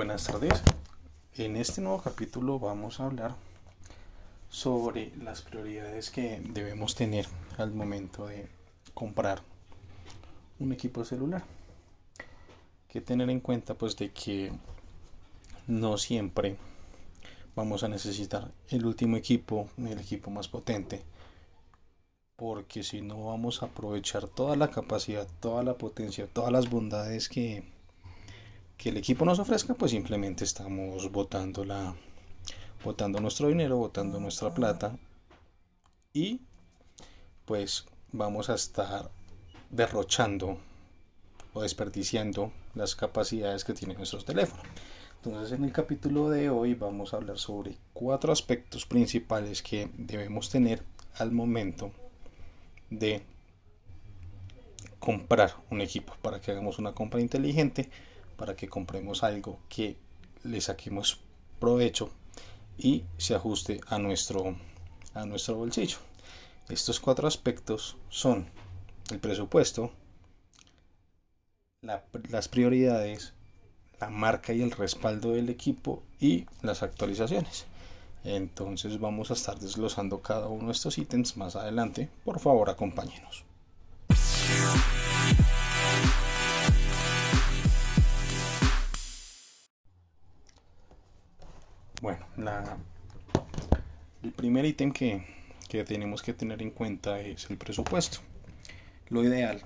Buenas tardes. En este nuevo capítulo vamos a hablar sobre las prioridades que debemos tener al momento de comprar un equipo celular. Que tener en cuenta pues de que no siempre vamos a necesitar el último equipo, el equipo más potente, porque si no vamos a aprovechar toda la capacidad, toda la potencia, todas las bondades que, que el equipo nos ofrezca, pues simplemente estamos botando la botando nuestro dinero, botando nuestra plata y pues vamos a estar derrochando o desperdiciando las capacidades que tiene nuestro teléfono. Entonces en el capítulo de hoy vamos a hablar sobre cuatro aspectos principales que debemos tener al momento de comprar un equipo para que hagamos una compra inteligente, para que compremos algo que le saquemos provecho y se ajuste a nuestro, a nuestro bolsillo. Estos cuatro aspectos son el presupuesto, las prioridades, la marca y el respaldo del equipo y las actualizaciones. Entonces vamos a estar desglosando cada uno de estos ítems más adelante. Por favor, acompáñenos. El primer ítem que, que tenemos que tener en cuenta es el presupuesto. Lo ideal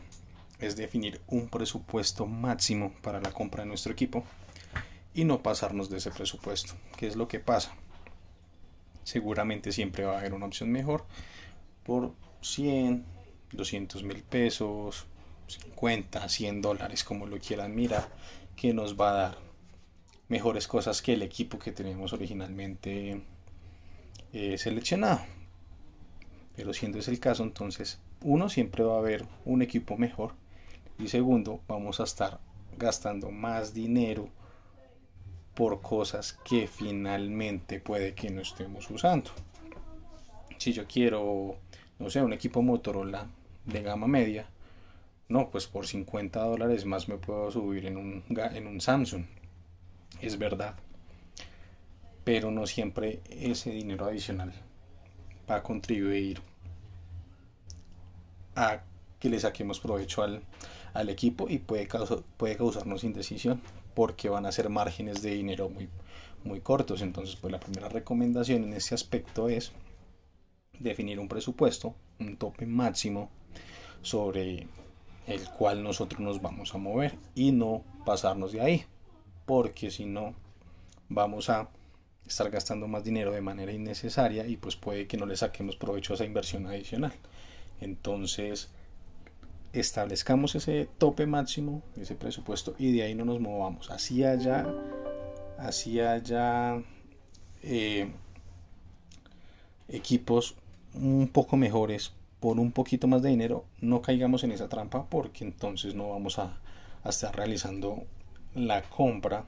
es definir un presupuesto máximo para la compra de nuestro equipo y no pasarnos de ese presupuesto. ¿Qué es lo que pasa? Seguramente siempre va a haber una opción mejor por 100, 200 mil pesos, 50, 100 dólares, como lo quieran mirar, que nos va a dar mejores cosas que el equipo que tenemos originalmente eh, seleccionado. Pero siendo ese el caso, entonces uno siempre va a haber un equipo mejor y segundo, vamos a estar gastando más dinero por cosas que finalmente puede que no estemos usando. Si yo quiero, no sé, un equipo Motorola de gama media, no, pues por 50 dólares más me puedo subir en un, en un Samsung. Es verdad. Pero no siempre ese dinero adicional va a contribuir a que le saquemos provecho al, al equipo y puede, puede causarnos indecisión porque van a ser márgenes de dinero muy, muy cortos. Entonces, pues la primera recomendación en este aspecto es definir un presupuesto, un tope máximo sobre el cual nosotros nos vamos a mover y no pasarnos de ahí, porque si no vamos a estar gastando más dinero de manera innecesaria y pues puede que no le saquemos provecho a esa inversión adicional. Entonces, establezcamos ese tope máximo, ese presupuesto y de ahí no nos movamos. Así haya, así haya eh, equipos un poco mejores por un poquito más de dinero, no caigamos en esa trampa porque entonces no vamos a estar realizando la compra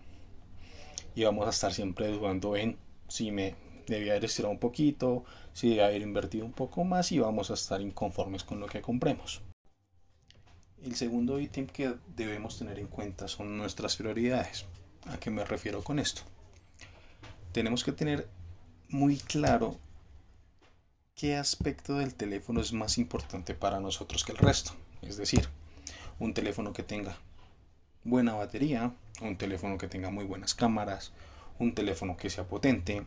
y vamos a estar siempre dudando en si me debía haber estirado un poquito, si debía haber invertido un poco más y vamos a estar inconformes con lo que compremos. El segundo ítem que debemos tener en cuenta son nuestras prioridades. ¿A qué me refiero con esto? Tenemos que tener muy claro qué aspecto del teléfono es más importante para nosotros que el resto. Es decir, un teléfono que tenga buena batería, un teléfono que tenga muy buenas cámaras, un teléfono que sea potente,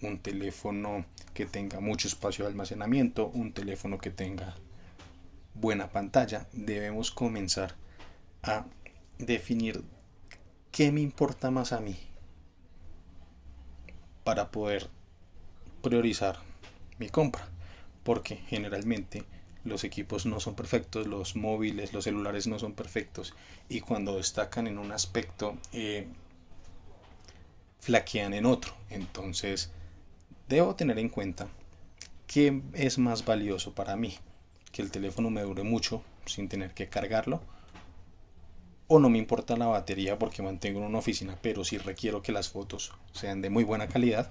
un teléfono que tenga mucho espacio de almacenamiento, un teléfono que tenga buena pantalla, debemos comenzar a definir qué me importa más a mí para poder priorizar mi compra. Porque generalmente los equipos no son perfectos, los móviles, los celulares no son perfectos y cuando destacan en un aspecto eh, flaquean en otro. Entonces debo tener en cuenta qué es más valioso para mí que el teléfono me dure mucho sin tener que cargarlo. O no me importa la batería porque mantengo en una oficina, pero si requiero que las fotos sean de muy buena calidad.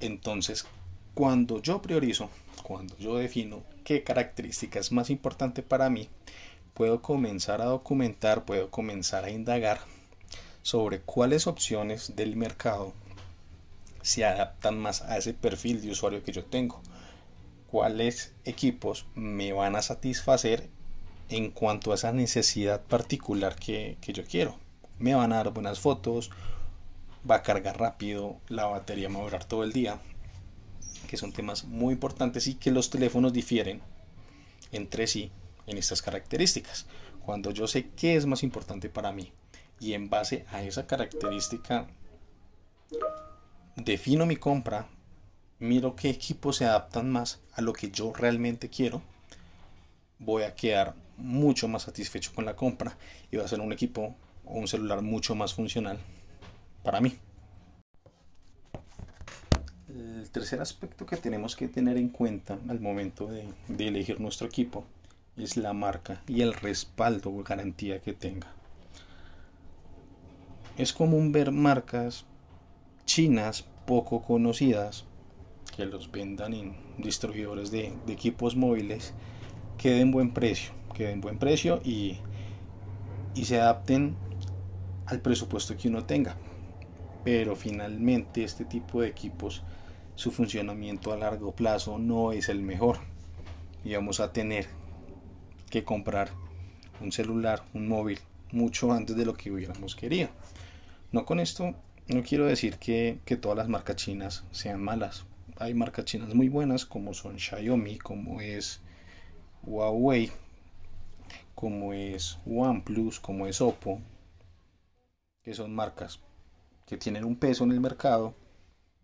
Entonces, cuando yo priorizo, cuando yo defino qué característica más importante para mí, puedo comenzar a documentar, puedo comenzar a indagar sobre cuáles opciones del mercado se adaptan más a ese perfil de usuario que yo tengo. Cuáles equipos me van a satisfacer en cuanto a esa necesidad particular que, yo quiero. Me van a dar buenas fotos, va a cargar rápido, la batería va a durar todo el día, que son temas muy importantes y que los teléfonos difieren entre sí en estas características. Cuando yo sé qué es más importante para mí y en base a esa característica defino mi compra, miro qué equipos se adaptan más a lo que yo realmente quiero, voy a quedar mucho más satisfecho con la compra y va a ser un equipo o un celular mucho más funcional para mí. El tercer aspecto que tenemos que tener en cuenta al momento de, elegir nuestro equipo es la marca y el respaldo o garantía que tenga. Es común ver marcas chinas poco conocidas que los vendan en distribuidores de, equipos móviles que den buen precio, que den buen precio y, y se adapten al presupuesto que uno tenga. Pero finalmente este tipo de equipos, su funcionamiento a largo plazo no es el mejor. Y vamos a tener que comprar un celular, un móvil, mucho antes de lo que hubiéramos querido. No con esto, no quiero decir que, todas las marcas chinas sean malas. Hay marcas chinas muy buenas como son Xiaomi, como es Huawei, como es OnePlus, como es Oppo, que son marcas que tienen un peso en el mercado,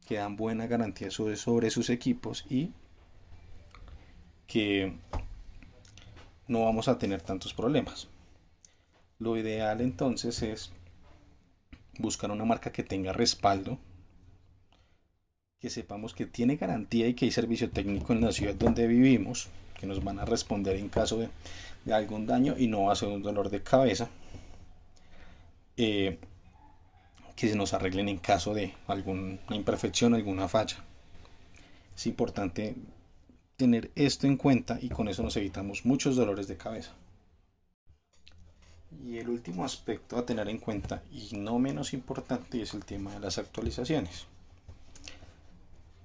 que dan buena garantía sobre, sus equipos y que no vamos a tener tantos problemas. Lo ideal entonces es buscar una marca que tenga respaldo, que sepamos que tiene garantía y que hay servicio técnico en la ciudad donde vivimos, que nos van a responder en caso de, algún daño y no va a ser un dolor de cabeza. Eh, que se nos arreglen en caso de alguna imperfección, alguna falla. Es importante tener esto en cuenta y con eso nos evitamos muchos dolores de cabeza. Y el último aspecto a tener en cuenta y no menos importante es el tema de las actualizaciones.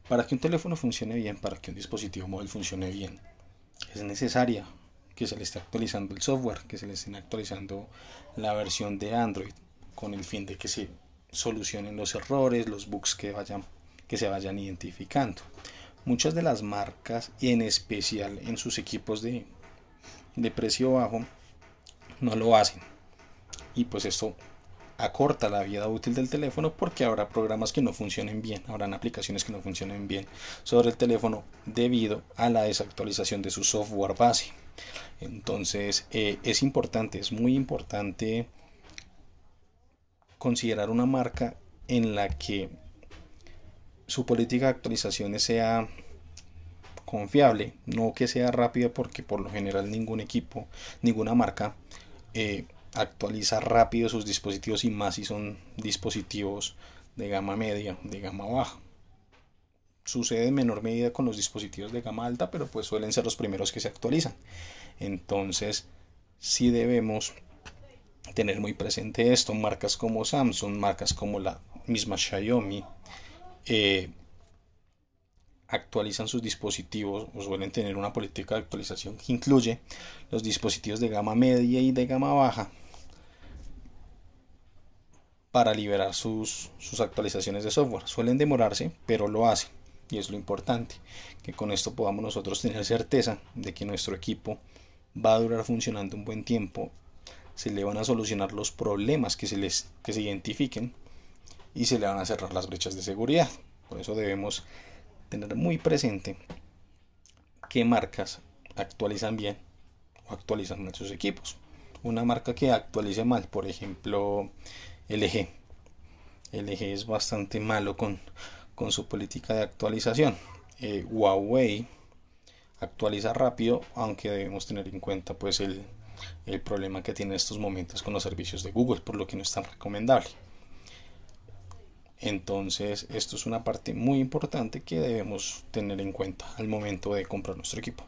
Para que un teléfono funcione bien, para que un dispositivo móvil funcione bien, es necesaria que se le esté actualizando el software, que se le esté actualizando la versión de Android con el fin de que se solucionen los errores, los bugs que vayan que se vayan identificando. Muchas de las marcas, y en especial en sus equipos de, precio bajo, no lo hacen. Y pues esto acorta la vida útil del teléfono porque habrá programas que no funcionen bien, habrán aplicaciones que no funcionen bien sobre el teléfono debido a la desactualización de su software base. Entonces eh, es importante, es muy importante considerar una marca en la que su política de actualizaciones sea confiable, no que sea rápida porque por lo general ningún equipo, ninguna marca eh, actualiza rápido sus dispositivos y más si son dispositivos de gama media, de gama baja. Sucede en menor medida con los dispositivos de gama alta, pero pues suelen ser los primeros que se actualizan. Entonces, sí debemos tener muy presente esto. Marcas como Samsung, marcas como la misma Xiaomi, eh, actualizan sus dispositivos o suelen tener una política de actualización que incluye los dispositivos de gama media y de gama baja para liberar sus, sus actualizaciones de software. Suelen demorarse, pero lo hacen. Y es lo importante, que con esto podamos nosotros tener certeza de que nuestro equipo va a durar funcionando un buen tiempo, se le van a solucionar los problemas que se, les, que se identifiquen y se le van a cerrar las brechas de seguridad. Por eso debemos tener muy presente qué marcas actualizan bien o actualizan mal sus equipos. Una marca que actualice mal, por ejemplo, LG. LG es bastante malo con, con su política de actualización. Eh, Huawei actualiza rápido, aunque debemos tener en cuenta pues el, el problema que tiene en estos momentos con los servicios de Google, por lo que no es tan recomendable. Entonces, esto es una parte muy importante que debemos tener en cuenta al momento de comprar nuestro equipo.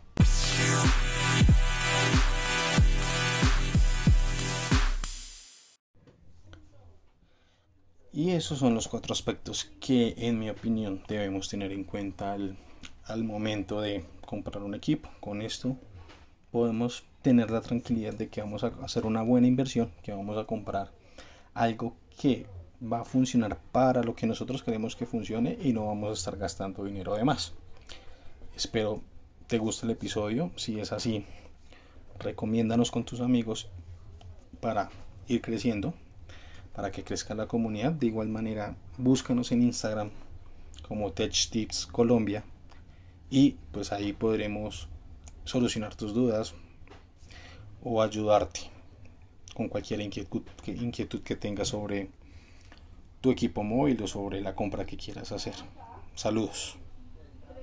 Y esos son los cuatro aspectos que en mi opinión debemos tener en cuenta al, al momento de comprar un equipo. Con esto podemos tener la tranquilidad de que vamos a hacer una buena inversión, que vamos a comprar algo que va a funcionar para lo que nosotros queremos que funcione y no vamos a estar gastando dinero de más. Espero te guste el episodio. Si es así, recomiéndanos con tus amigos para ir creciendo, para que crezca la comunidad. De igual manera, búscanos en Instagram como TechTips Colombia y pues ahí podremos solucionar tus dudas o ayudarte con cualquier inquietud que, inquietud que tengas sobre tu equipo móvil o sobre la compra que quieras hacer. Saludos.